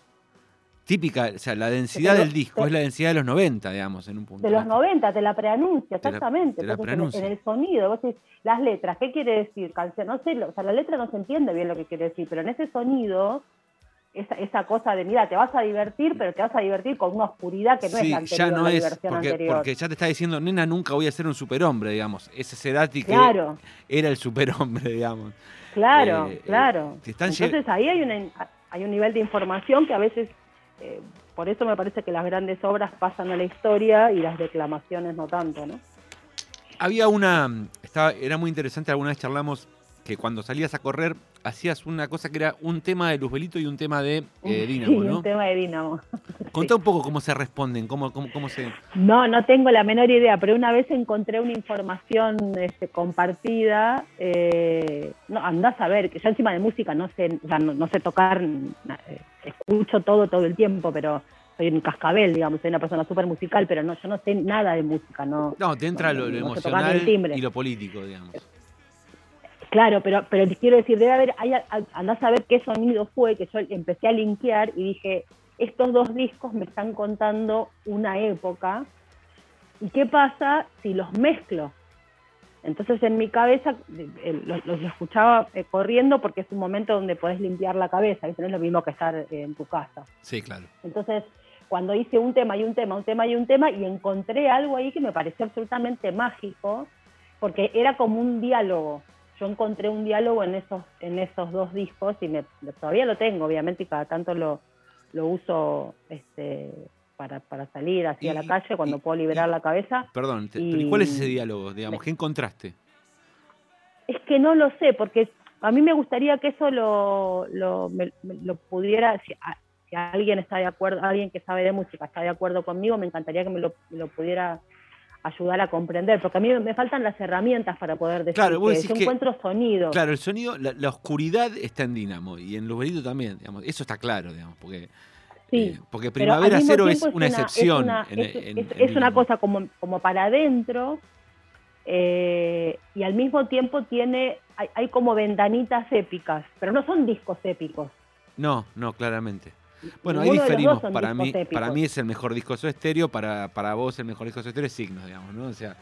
típica, o sea, la densidad Pero- del disco te- es la densidad de los 90, digamos, en un punto. De los 90, te la preanuncia, Te la- exactamente. te la Entonces, en el- preanuncia. En, el sonido, vos decís, las letras, ¿qué quiere decir? Canción, no sé, o sea, la letra no se entiende bien lo que quiere decir, pero en ese sonido esa, esa cosa de, mira, te vas a divertir, pero te vas a divertir con una oscuridad que no es la anterior, ya no la es, porque, anterior. porque ya te está diciendo, nena, nunca voy a ser un superhombre, digamos. Ese Cerati que era el superhombre, digamos. claro, eh, eh, claro. Entonces ahí hay, una, hay un nivel de información que a veces, eh, por eso me parece que las grandes obras pasan a la historia y las declamaciones no tanto, ¿no? Había una, estaba, era muy interesante, alguna vez charlamos que cuando salías a correr hacías una cosa que era un tema de Luzbelito y un tema de eh, Dínamo, sí, ¿no? un tema de Dínamo. Contá un poco cómo se responden, cómo, cómo, cómo se... No, no tengo la menor idea, pero una vez encontré una información este, compartida. Eh, no, andás a ver, que yo encima de música no sé, o sea, no, no sé tocar, eh, escucho todo todo el tiempo, pero soy un cascabel, digamos, soy una persona súper musical, pero no, yo no sé nada de música, no. No, te entra lo, lo no el emocional y lo político, digamos. Claro, pero, pero te quiero decir, debe haber, hay, andás a ver qué sonido fue, que yo empecé a linkear y dije, estos dos discos me están contando una época, ¿y qué pasa si los mezclo? Entonces en mi cabeza los, los escuchaba eh, corriendo porque es un momento donde podés limpiar la cabeza, ¿viste? no es lo mismo que estar eh, en tu casa. Sí, claro. Entonces, cuando hice un tema y un tema, un tema y un tema, y encontré algo ahí que me pareció absolutamente mágico, porque era como un diálogo. Yo encontré un diálogo en esos, en esos dos discos y me, todavía lo tengo, obviamente, y cada tanto lo, lo uso este, para, para salir así a la Y- calle cuando y- puedo liberar y- la cabeza. Perdón, Y- pero ¿y ¿cuál es ese diálogo, digamos? ¿Qué encontraste? Es que no lo sé, porque a mí me gustaría que eso lo, lo, me- me- lo pudiera, si, a- si alguien está de acuerdo, alguien que sabe de música está de acuerdo conmigo, me encantaría que me lo, me lo pudiera ayudar a comprender, porque a mí me faltan las herramientas para poder decir Claro, vos que decís yo que- encuentro sonido. Claro, el sonido, la, la oscuridad está en Dínamo y en Luzbelito también, digamos. Eso está claro, digamos, porque, Sí, eh, porque Primavera Cero es una excepción. una- en- es, en- es- en es una cosa como, como para adentro eh, y al mismo tiempo tiene, hay, hay como ventanitas épicas, pero no son discos épicos. No, no, claramente. Bueno, ahí diferimos. Para mí, épicos. para mí es el mejor disco de Soda estéreo, para, para vos el mejor disco de Soda estéreo es Signos, digamos, ¿no? O sea,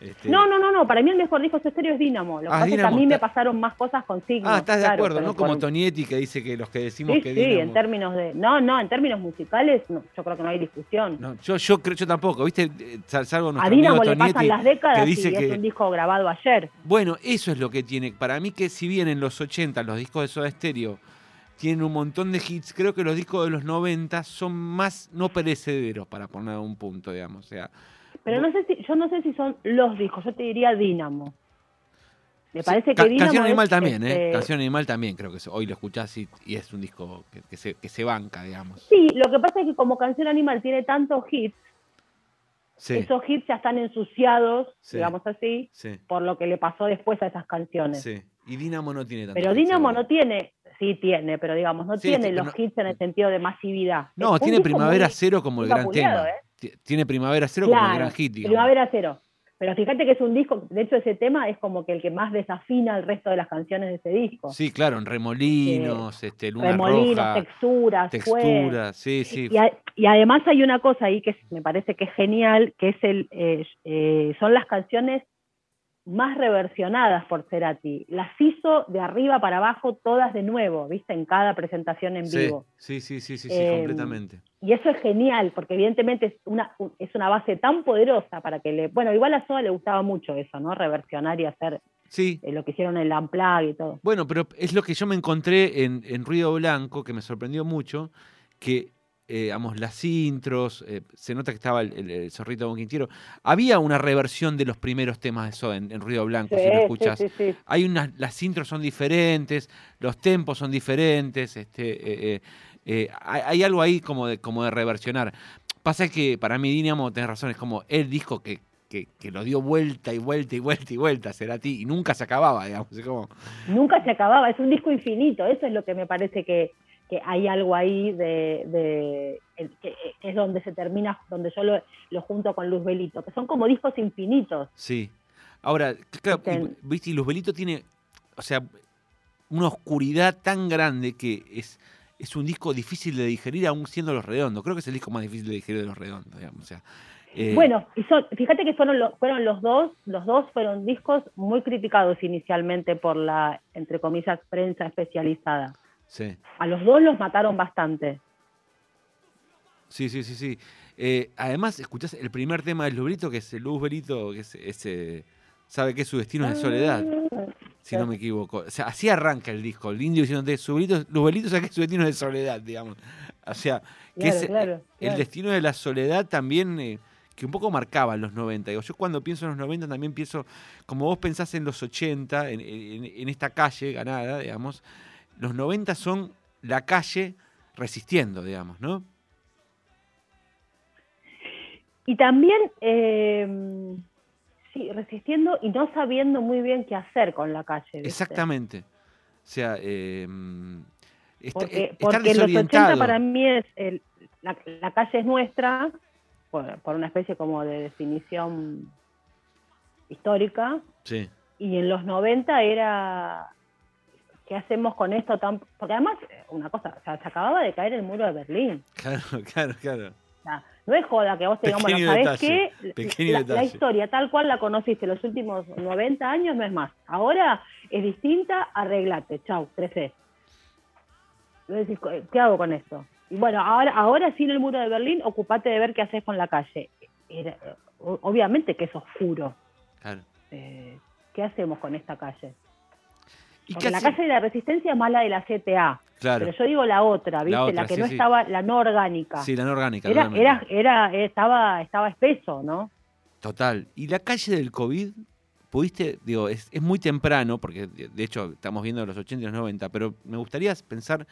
este- No, no, no, no, para mí el mejor disco de estéreo es Dínamo. Lo que Ah, pasa es que Dínamo, a mí me pasaron más cosas con signos. Ah, estás de acuerdo, ¿no? Como por- Tonietti que dice que los que decimos Sí, que sí, Dínamo... en términos de... No, no, en términos musicales no, yo creo que no hay discusión. No, yo, yo creo, yo tampoco, ¿viste? Sal- Salvo a Dínamo le pasan Tonietti, las décadas que dice y que... es un disco grabado ayer. Bueno, eso es lo que tiene. Para mí que si bien en los 80 los discos de Soda Stereo tienen un montón de hits, creo que los discos de los 90 son más no perecederos, para poner un punto, digamos. O sea, Pero no sé si, yo no sé si son los discos, yo te diría Dínamo. Me parece que Dínamo Canción es, Animal también, ¿eh? este, Canción Animal también creo que hoy lo escuchás y, y es un disco que, que se, que se banca, digamos. Sí, lo que pasa es que como Canción Animal tiene tantos hits, Sí, esos hits ya están ensuciados, Sí. digamos así, sí, por lo que le pasó después a esas canciones. Y Dinamo no tiene tanto. Pero seguro. no tiene, sí tiene, pero digamos, no Sí, tiene pero los no- hits en el sentido de masividad. No, un tiene Primavera muy- Cero como el gran tema. ¿eh? Ti- Tiene Primavera Cero como el gran hit, digamos. Primavera Cero. Pero fíjate que es un disco, de hecho ese tema es como que el que más desafina el resto de las canciones de ese disco. Sí, claro, en remolinos, este, luna Remolinos, roja, texturas, texturas, sí, sí. Y, a- y además hay una cosa ahí que me parece que es genial, que es el, eh, eh, son las canciones más reversionadas por Cerati. Las hizo de arriba para abajo todas de nuevo, ¿viste? En cada presentación en Sí, vivo. sí, sí, sí, sí, sí, Eh, completamente. Y eso es genial, porque evidentemente es una, un- es una base tan poderosa para que le... Bueno, igual a Soda le gustaba mucho eso, ¿no? Reversionar y hacer Sí, eh, lo que hicieron en Unplugged y todo. bueno, pero es lo que yo me encontré en, en Ruido Blanco, que me sorprendió mucho, que, eh, digamos, las intros, eh, se nota que estaba el, el- el zorrito Don Quintiero, había una reversión de los primeros temas de Soda en, en Ruido Blanco, si lo sí, sí, sí. hay unas, las intros son diferentes, los tempos son diferentes, este, eh, eh, hay, hay algo ahí como de, como de reversionar. Pasa que para mí Dínamo, tenés razón, es como el disco que, que, que lo dio vuelta y vuelta y vuelta y vuelta, Cerati, y nunca se acababa, digamos. como, Nunca se acababa, es un disco infinito, eso es lo que me parece que, que hay algo ahí de, de- el- que, que es donde se termina, donde yo lo, lo junto con Luz Belito, que son como discos infinitos. sí. Ahora, claro, Ten- viste, y Luzbelito tiene, o sea, una oscuridad tan grande que es, es un disco difícil de digerir aún siendo Los Redondos. Creo que es el disco más difícil de digerir de Los Redondos, digamos. O sea, eh, Bueno, y son, fíjate que fueron, los fueron los dos, los dos fueron discos muy criticados inicialmente por la, entre comillas, prensa especializada. Sí, A los dos los mataron bastante. sí, sí, sí. sí. Eh, además, escuchás el primer tema del Lubrito, que es el Luz Berito, que es ese. Sabe que su destino es de soledad, si no me equivoco. O sea, así arranca el disco. El indio diciéndote, su Luz Berito sabe que su destino es de soledad, digamos. O sea, que Claro, es, claro, el claro. destino de la soledad también, eh, que un poco marcaba en los 90. Digo, yo cuando pienso en los 90 también pienso, como vos pensás en los 80, en, en- en esta calle ganada, digamos, los 90 son la calle resistiendo, digamos, ¿no? Y también, eh, sí, resistiendo y no sabiendo muy bien qué hacer con la calle. ¿viste? Exactamente. O sea, eh, está- Porque, eh, estar porque los 80 desorientado. para mí es, el- la, la calle es nuestra, por, por una especie como de definición histórica, Sí, y en los 90 era, ¿qué hacemos con esto tan...? Porque además, eh, una cosa, o sea, se acababa de caer el muro de Berlín. claro, claro, claro. O sea, no es joda que vos te digamos, bueno, ¿sabés qué? la, historia tal cual la conociste los últimos 90 años no es más. Ahora es distinta, arreglate, chau, crece. Decís, ¿qué hago con esto? Y bueno, ahora, ahora sin el muro de Berlín, ocupate de ver qué haces con la calle. Era- o- obviamente que es oscuro. claro. Eh, ¿Qué hacemos con esta calle? ¿Y Porque la calle de la resistencia es más la de la CTA. Claro. Pero yo digo la otra, ¿viste? La, otra, que sí, no sí. estaba, la no orgánica. Sí, la no orgánica. era, era, era, estaba, estaba espeso, ¿no? Total. ¿Y la calle del COVID? ¿Pudiste, digo, es, es muy temprano, porque de hecho estamos viendo los 80 y los 90, pero me gustaría pensar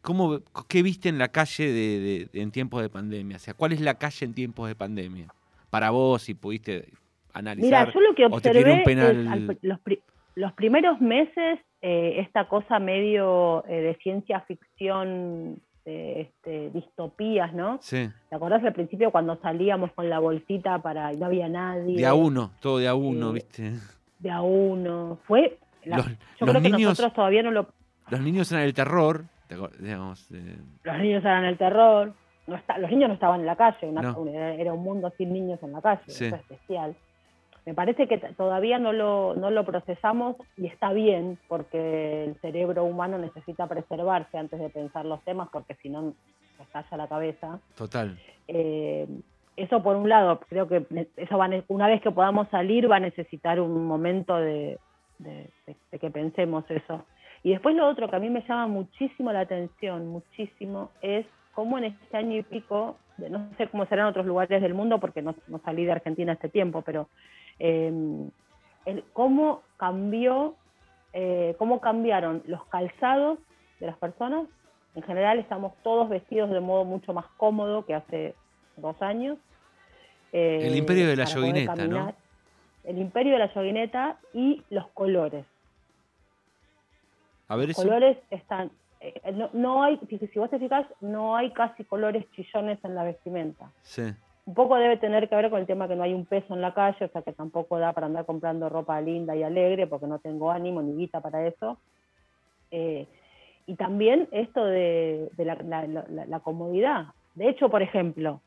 cómo, qué viste en la calle de, de- en tiempos de pandemia? O sea, ¿cuál es la calle en tiempos de pandemia? Para vos, si pudiste analizar. Mira, yo lo que o te tiró observé un penal. es al- los, pri- los primeros meses eh, esta cosa medio eh, de ciencia ficción, de, este, distopías, ¿no? Sí, ¿Te acordás al principio cuando salíamos con la bolsita para y no había nadie? de a uno, todo de a uno, Eh, ¿viste? De a uno. Fue. la- Los, yo los creo que niños, nosotros todavía no lo. los niños eran el terror, digamos, eh, Los niños eran el terror. No está, los niños no estaban en la calle. una- No. era un mundo sin niños en la calle. Sí. Eso es especial. Me parece que todavía no lo, no lo procesamos y está bien porque el cerebro humano necesita preservarse antes de pensar los temas porque si no nos estalla la cabeza. total. Eh, eso por un lado, creo que eso va una vez que podamos salir va a necesitar un momento de, de- de- de que pensemos eso. Y después lo otro que a mí me llama muchísimo la atención, muchísimo, es cómo en este año y pico, no sé cómo será en otros lugares del mundo porque no, no salí de Argentina este tiempo, pero eh, el- cómo cambió, eh, cómo cambiaron los calzados de las personas. En general estamos todos vestidos de modo mucho más cómodo que hace dos años. eh, El imperio de la yoguineta, ¿no? El imperio de la yoguineta y los colores. A ver Los eso. colores están... eh, no, no hay, si, si vos te fijas, no hay casi colores chillones en la vestimenta. Sí, Un poco debe tener que ver con el tema que no hay un peso en la calle, o sea que tampoco da para andar comprando ropa linda y alegre, porque no tengo ánimo ni guita para eso. Eh, y también esto de, de la, la- la- la comodidad. De hecho, por ejemplo,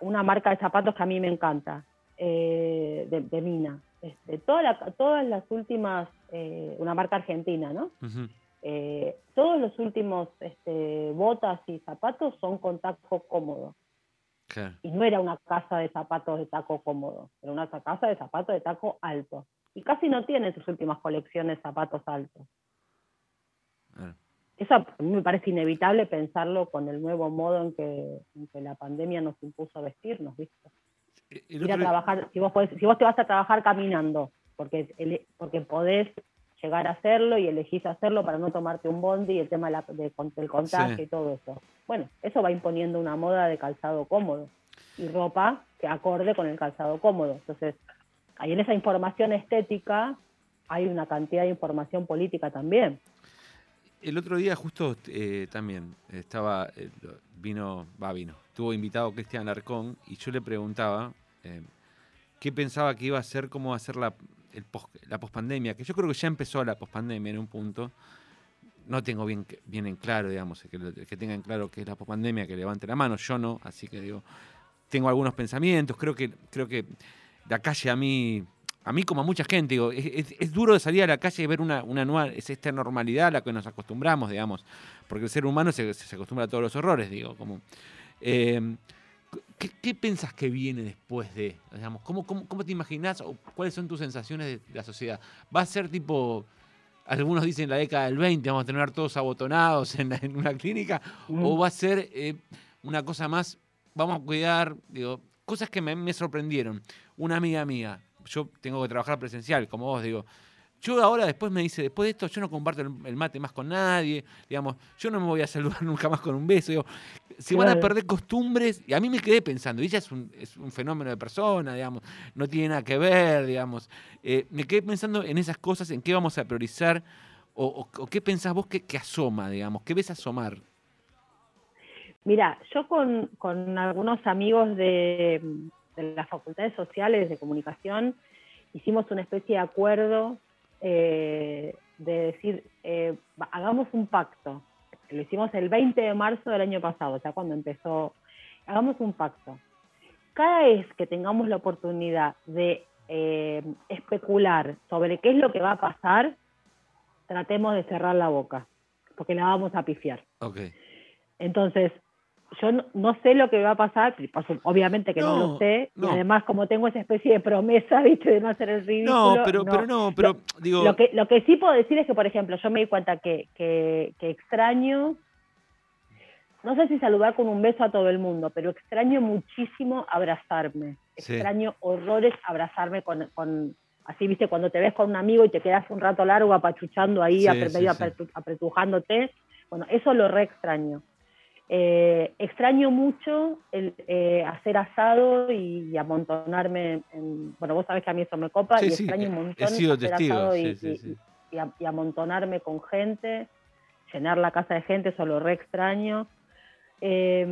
una marca de zapatos que a mí me encanta, eh, de, de Mina. Este, toda todas las últimas, eh, una marca argentina, ¿no? Eh, todos los últimos este, botas y zapatos son con taco cómodo claro. y no era una casa de zapatos de taco cómodo, era una casa de zapatos de taco alto. Y casi no tiene sus últimas colecciones zapatos altos. claro. Eso a mí me parece inevitable pensarlo con el nuevo modo en que, en que la pandemia nos impuso a vestirnos, ¿viste? El Ir a trabajar, si vos, podés- si vos te vas a trabajar caminando, porque, ele- porque podés llegar a hacerlo y elegís hacerlo para no tomarte un bondi y el tema de la- de con- del contagio Sí. y todo eso. Bueno, eso va imponiendo una moda de calzado cómodo y ropa que acorde con el calzado cómodo. Entonces, ahí en esa información estética hay una cantidad de información política también. El otro día justo eh, también estaba, eh, vino, va, vino, estuvo invitado Cristian Arcón y yo le preguntaba eh, qué pensaba que iba a ser, cómo va a ser la, la pospandemia, que yo creo que ya empezó la pospandemia en un punto. No tengo bien, bien en claro, digamos, que, que tengan claro que es la pospandemia, que levante la mano, yo no, así que digo, tengo algunos pensamientos, creo que, creo que la calle a mí, a mí como a mucha gente, digo, es duro de salir a la calle y ver una, una nueva, es esta normalidad a la que nos acostumbramos, digamos, porque el ser humano se, se acostumbra a todos los horrores, digo, como... eh, ¿Qué, qué pensás que viene después de, digamos, cómo, cómo, cómo te imaginás o cuáles son tus sensaciones de, de la sociedad? ¿Va a ser tipo, algunos dicen la década del 20, vamos a tener todos abotonados en, en una clínica, o va a ser eh, una cosa más, vamos a cuidar, digo, cosas que me, me sorprendieron. Una amiga mía, yo tengo que trabajar presencial, como vos, digo, yo ahora después me dice, después de esto yo no comparto el, mate más con nadie, digamos, yo no me voy a saludar nunca más con un beso, digo, se van a perder costumbres, y a mí me quedé pensando, y ella es un, es un fenómeno de persona, digamos, no tiene nada que ver, digamos, Eh, me quedé pensando en esas cosas, en qué vamos a priorizar, o, o- o qué pensás vos que, que asoma, digamos, qué ves asomar. Mira, yo con, con algunos amigos de, de las facultades sociales de comunicación hicimos una especie de acuerdo eh, de decir, eh, hagamos un pacto. Lo hicimos el 20 de marzo del año pasado, o sea, cuando empezó. Hagamos un pacto. Cada vez que tengamos la oportunidad de eh, especular sobre qué es lo que va a pasar, tratemos de cerrar la boca, porque la vamos a pifiar. Entonces, yo no, no sé lo que va a pasar, obviamente que no, No, lo sé, no. y además como tengo esa especie de promesa, viste, de no hacer el ridículo. No, pero, pero no, pero digo, Lo que, lo que sí puedo decir es que, por ejemplo, yo me di cuenta que, que, que extraño, no sé si saludar con un beso a todo el mundo, pero extraño muchísimo abrazarme. Sí. Extraño horrores abrazarme con, con, así, viste, cuando te ves con un amigo y te quedas un rato largo apachuchando ahí, Sí, sí, apretujándote. Bueno, eso lo re extraño. Eh, extraño mucho el eh, hacer asado y, y amontonarme. En, bueno, vos sabés que a mí eso me copa Sí, y sí, extraño un montón sido hacer testigo, asado sí, y, amontonarme con gente, llenar la casa de gente, eso lo re extraño. Eh,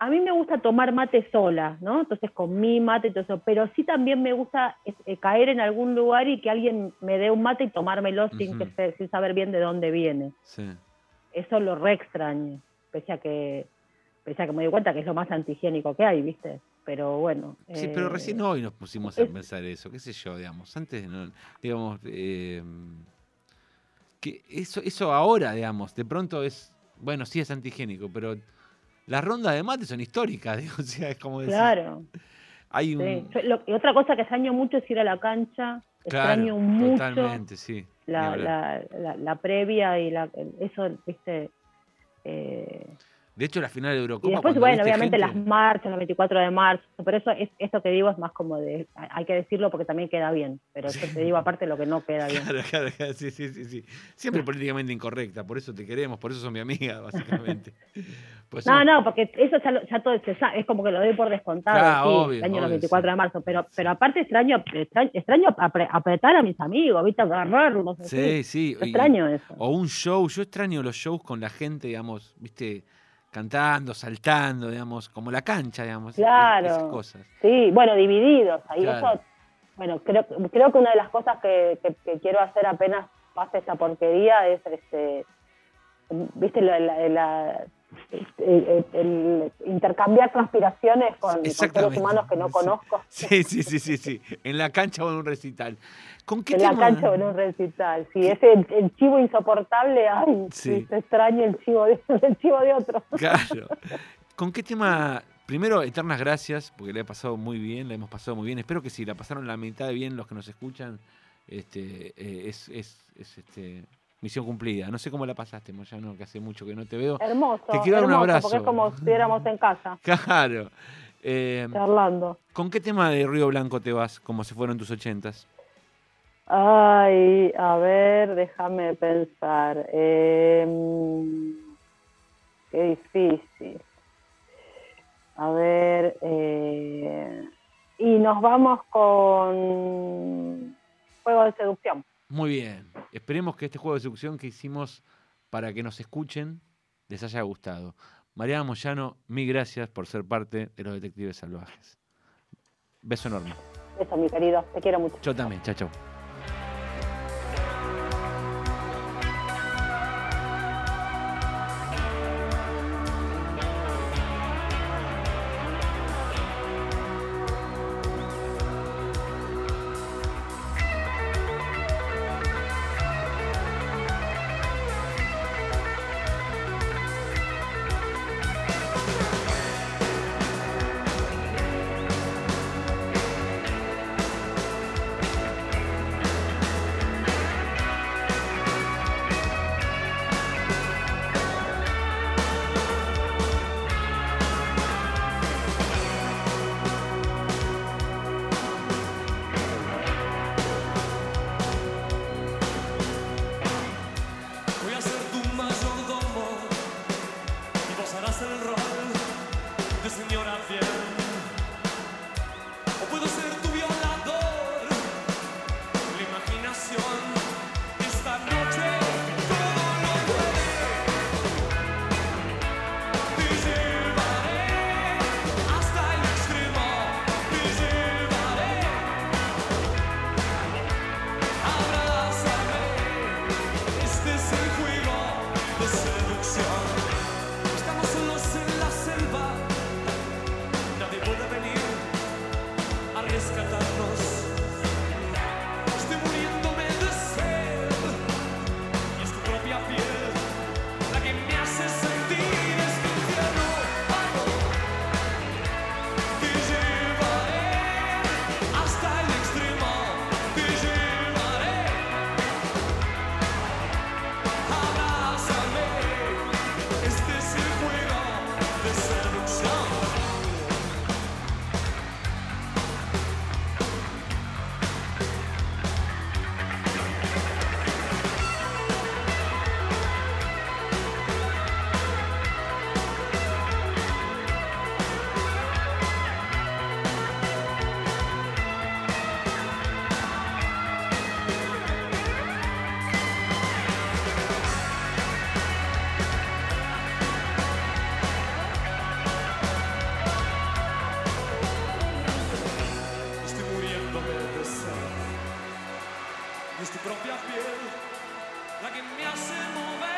a mí me gusta tomar mate sola, ¿no? Entonces con mi mate y todo eso, pero sí también me gusta eh, eh, caer en algún lugar y que alguien me dé un mate y tomármelo sin, Ujú. que se- sin saber bien de dónde viene. sí. Eso lo re extraño, pese a que, pese a que me doy cuenta que es lo más antihigiénico que hay, ¿viste? Pero bueno. Sí, pero eh, recién hoy nos pusimos a es- pensar eso, qué sé yo, digamos, antes, no, digamos, eh, que eso, eso ahora, digamos, de pronto es, bueno, sí es antihigiénico, pero las rondas de mate son históricas, digo, o sea, es como decir, Claro. hay un... sí. Yo lo- y otra cosa que extraño mucho es ir a la cancha. Claro, extraño mucho totalmente, sí. la, la, la, la previa y la, eso, viste. Eh, De hecho, la final de y Eurocopa. después, cuando bueno, obviamente gente- las marchas, el 24 de marzo, pero eso es, esto que digo es más como de, hay que decirlo porque también queda bien, pero yo te digo aparte lo que no queda bien. Claro, claro, claro, sí, sí, sí, sí. Siempre políticamente incorrecta, por eso te queremos, por eso son mi amiga, básicamente. Pues No, somos- no, porque eso ya, lo- ya todo se sabe, es como que lo doy por descontado, Claro, sí, obvio, extraño los obvio, 24 sí. de marzo, pero, pero aparte extraño, extraño, extraño apre- apretar a mis amigos, viste, agarrarlos, Sí, sí. Y- extraño eso. O un show, yo extraño los shows con la gente, digamos, viste, cantando, saltando, digamos, como la cancha, digamos. es- Claro. Esas cosas. Sí, bueno, divididos. Ahí Claro. eso, bueno, creo, creo que una de las cosas que, que- que quiero hacer apenas pase esta porquería es, este, viste, la, la- la- el, el intercambiar transpiraciones con, con seres humanos que no conozco Sí, sí, sí, sí, sí. En la cancha o en un recital. ¿Con qué en la cancha o en un recital. Sí, ese el, chivo insoportable, ay, Sí. te extraño el chivo de, el chivo de otro. Claro. ¿Con qué tema? Primero, eternas gracias, porque le ha pasado muy bien, la hemos pasado muy bien. Espero que si la pasaron la mitad de bien los que nos escuchan, este, eh, es, es, es, este, misión cumplida. No sé cómo la pasaste, Moyano, que hace mucho que no te veo. Hermoso, Te quiero dar un abrazo. porque es como si estuviéramos en casa, Claro. Eh, charlando. ¿Con qué tema de Río Blanco te vas, como se fueron tus ochentas? Ay, a ver, déjame pensar. Eh, qué difícil. A ver, eh, y nos vamos con Juego de Seducción. Muy bien. Esperemos que este juego de seducción que hicimos para que nos escuchen les haya gustado. Mariana Moyano, mil gracias por ser parte de los Detectives Salvajes. Beso enorme. Eso, mi querido, te quiero mucho. Yo también. Chao, chao. Es tu propia piel la que me hace mover,